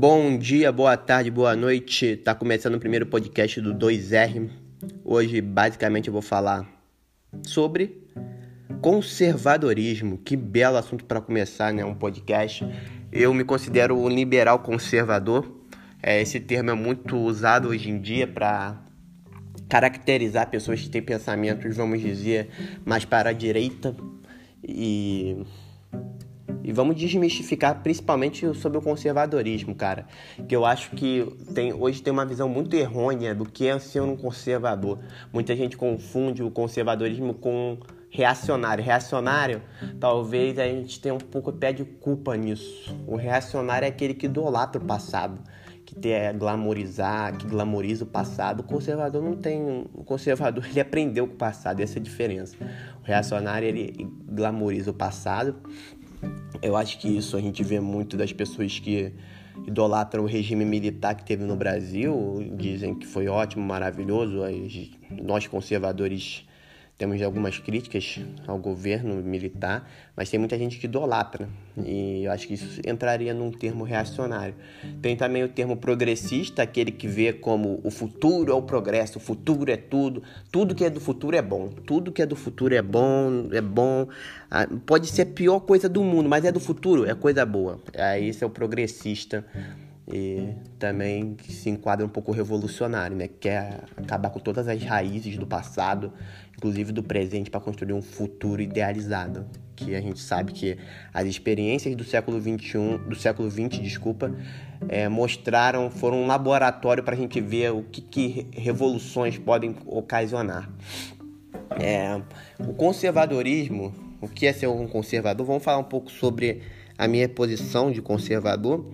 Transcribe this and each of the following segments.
Bom dia, boa tarde, boa noite. Tá começando o primeiro podcast do 2R. Hoje, basicamente, eu vou falar sobre conservadorismo. Que belo assunto para começar, né? Um podcast. Eu me considero um liberal conservador. É, esse termo é muito usado hoje em dia para caracterizar pessoas que têm pensamentos, vamos dizer, mais para a direita e e vamos desmistificar principalmente sobre o conservadorismo, cara. Que eu acho que tem, hoje tem uma visão muito errônea do que é ser um conservador. Muita gente confunde o conservadorismo com reacionário. Reacionário, talvez a gente tenha um pouco pé de culpa nisso. O reacionário é aquele que idolatra o passado, que quer glamorizar, que glamoriza o passado. O conservador não tem. O conservador ele aprendeu com o passado, essa é a diferença. O reacionário ele glamoriza o passado eu acho que isso a gente vê muito das pessoas que idolatram o regime militar que teve no Brasil, dizem que foi ótimo, maravilhoso. Nós conservadores temos algumas críticas ao governo militar, mas tem muita gente que idolatra, e eu acho que isso entraria num termo reacionário. Tem também o termo progressista, aquele que vê como o futuro é o progresso, o futuro é tudo, tudo que é do futuro é bom, tudo que é do futuro é bom, é bom, ah, pode ser a pior coisa do mundo, mas é do futuro, é coisa boa. Aí esse é o progressista e também se enquadra um pouco revolucionário, né? Quer acabar com todas as raízes do passado, inclusive do presente, para construir um futuro idealizado. Que a gente sabe que as experiências do século 21, do século 20, desculpa, é, mostraram, foram um laboratório para a gente ver o que, que revoluções podem ocasionar. É, o conservadorismo, o que é ser um conservador? Vamos falar um pouco sobre a minha posição de conservador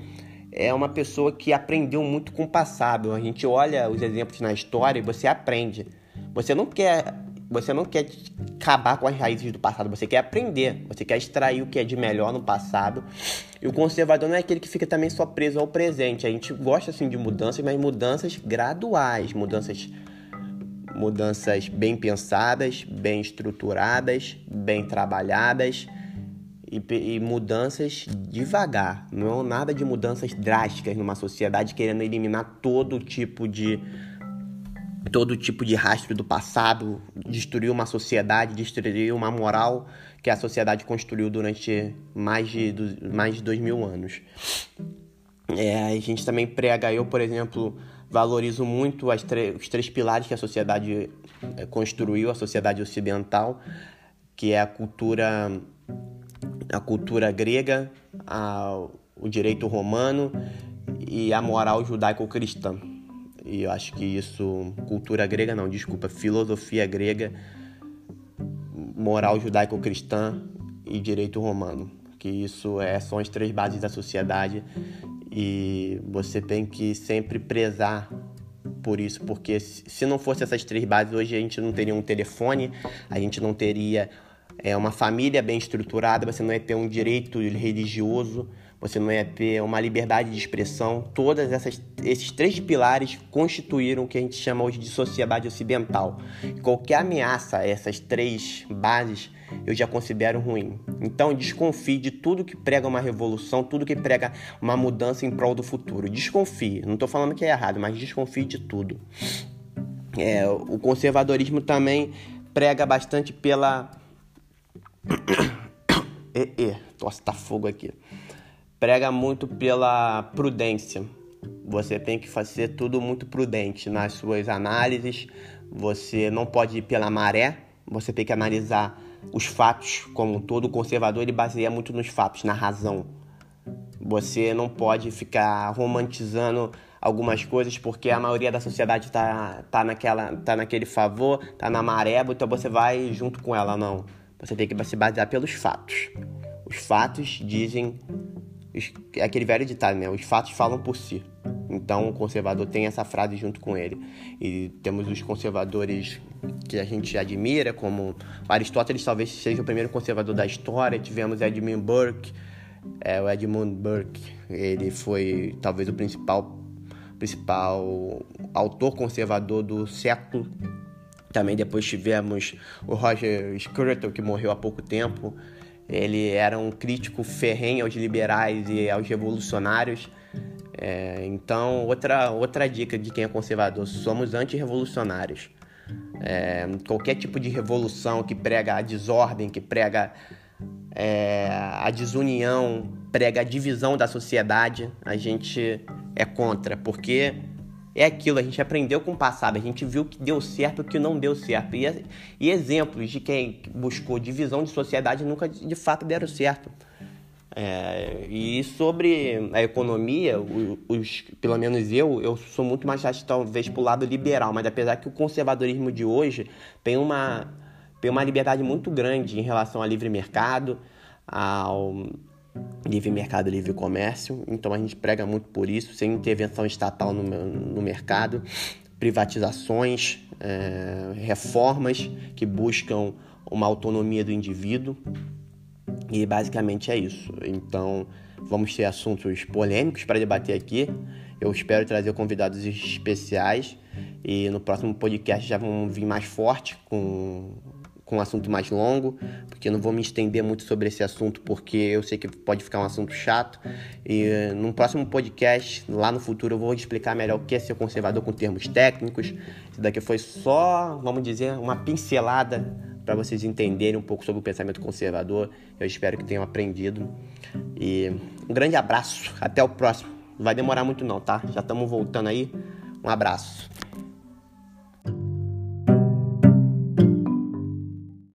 é uma pessoa que aprendeu muito com o passado. A gente olha os exemplos na história e você aprende. Você não quer, você não quer acabar com as raízes do passado, você quer aprender, você quer extrair o que é de melhor no passado. E o conservador não é aquele que fica também só preso ao presente. A gente gosta assim de mudanças, mas mudanças graduais, mudanças mudanças bem pensadas, bem estruturadas, bem trabalhadas e, e, mudanças devagar, não nada de mudanças drásticas numa sociedade querendo eliminar todo tipo de todo tipo de rastro do passado, destruir uma sociedade, destruir uma moral que a sociedade construiu durante mais de, mais de dois mil anos. É, a gente também prega, eu, por exemplo, valorizo muito os três pilares que a sociedade é, construiu, a sociedade ocidental, que é a cultura a cultura grega, a, o direito romano e a moral judaico-cristã. E eu acho que isso, cultura grega não, desculpa, filosofia grega, moral judaico-cristã e direito romano. Que isso é, são as três bases da sociedade e você tem que sempre prezar por isso, porque se não fosse essas três bases, hoje a gente não teria um telefone, a gente não teria é, uma família bem estruturada, você não ia ter um direito religioso, você não ia ter uma liberdade de expressão. Todas essas esses três pilares constituíram o que a gente chama hoje de sociedade ocidental. Qualquer ameaça a essas três bases eu já considero ruim. Então desconfie de tudo que prega uma revolução, tudo que prega uma mudança em prol do futuro. Desconfie. Não estou falando que é errado, mas desconfie de tudo. É, o conservadorismo também prega bastante pela e, e, nossa, tá fogo aqui. Prega muito pela prudência. Você tem que fazer tudo muito prudente nas suas análises. Você não pode ir pela maré. Você tem que analisar os fatos como um todo. O conservador ele baseia muito nos fatos, na razão. Você não pode ficar romantizando algumas coisas porque a maioria da sociedade tá, tá, naquela, tá naquele favor, tá na maré, então você vai junto com ela, não. Você tem que se basear pelos fatos. Os fatos dizem. É aquele velho ditado, né? Os fatos falam por si. Então o conservador tem essa frase junto com ele. E temos os conservadores que a gente admira, como Aristóteles talvez seja o primeiro conservador da história. Tivemos Edmund Burke, é, o Edmund Burke, ele foi talvez o principal, principal autor conservador do século também depois tivemos o Roger Scruton, que morreu há pouco tempo. Ele era um crítico ferrenho aos liberais e aos revolucionários. É, então, outra, outra dica de quem é conservador: somos antirrevolucionários. É, qualquer tipo de revolução que prega a desordem, que prega é, a desunião, prega a divisão da sociedade, a gente é contra, porque é aquilo, a gente aprendeu com o passado, a gente viu que deu certo o que não deu certo. E, e exemplos de quem buscou divisão de sociedade nunca de fato deram certo. É, e sobre a economia, os, pelo menos eu, eu sou muito mais acho, talvez para o lado liberal, mas apesar que o conservadorismo de hoje tem uma, tem uma liberdade muito grande em relação ao livre mercado, ao livre mercado, livre comércio. Então a gente prega muito por isso, sem intervenção estatal no, no mercado, privatizações, é, reformas que buscam uma autonomia do indivíduo. E basicamente é isso. Então, vamos ter assuntos polêmicos para debater aqui. Eu espero trazer convidados especiais e no próximo podcast já vão vir mais forte com com um assunto mais longo, porque eu não vou me estender muito sobre esse assunto, porque eu sei que pode ficar um assunto chato. E no próximo podcast, lá no futuro, eu vou explicar melhor o que é ser conservador com termos técnicos. Isso daqui foi só, vamos dizer, uma pincelada para vocês entenderem um pouco sobre o pensamento conservador. Eu espero que tenham aprendido. E um grande abraço. Até o próximo. Não vai demorar muito não, tá? Já estamos voltando aí. Um abraço.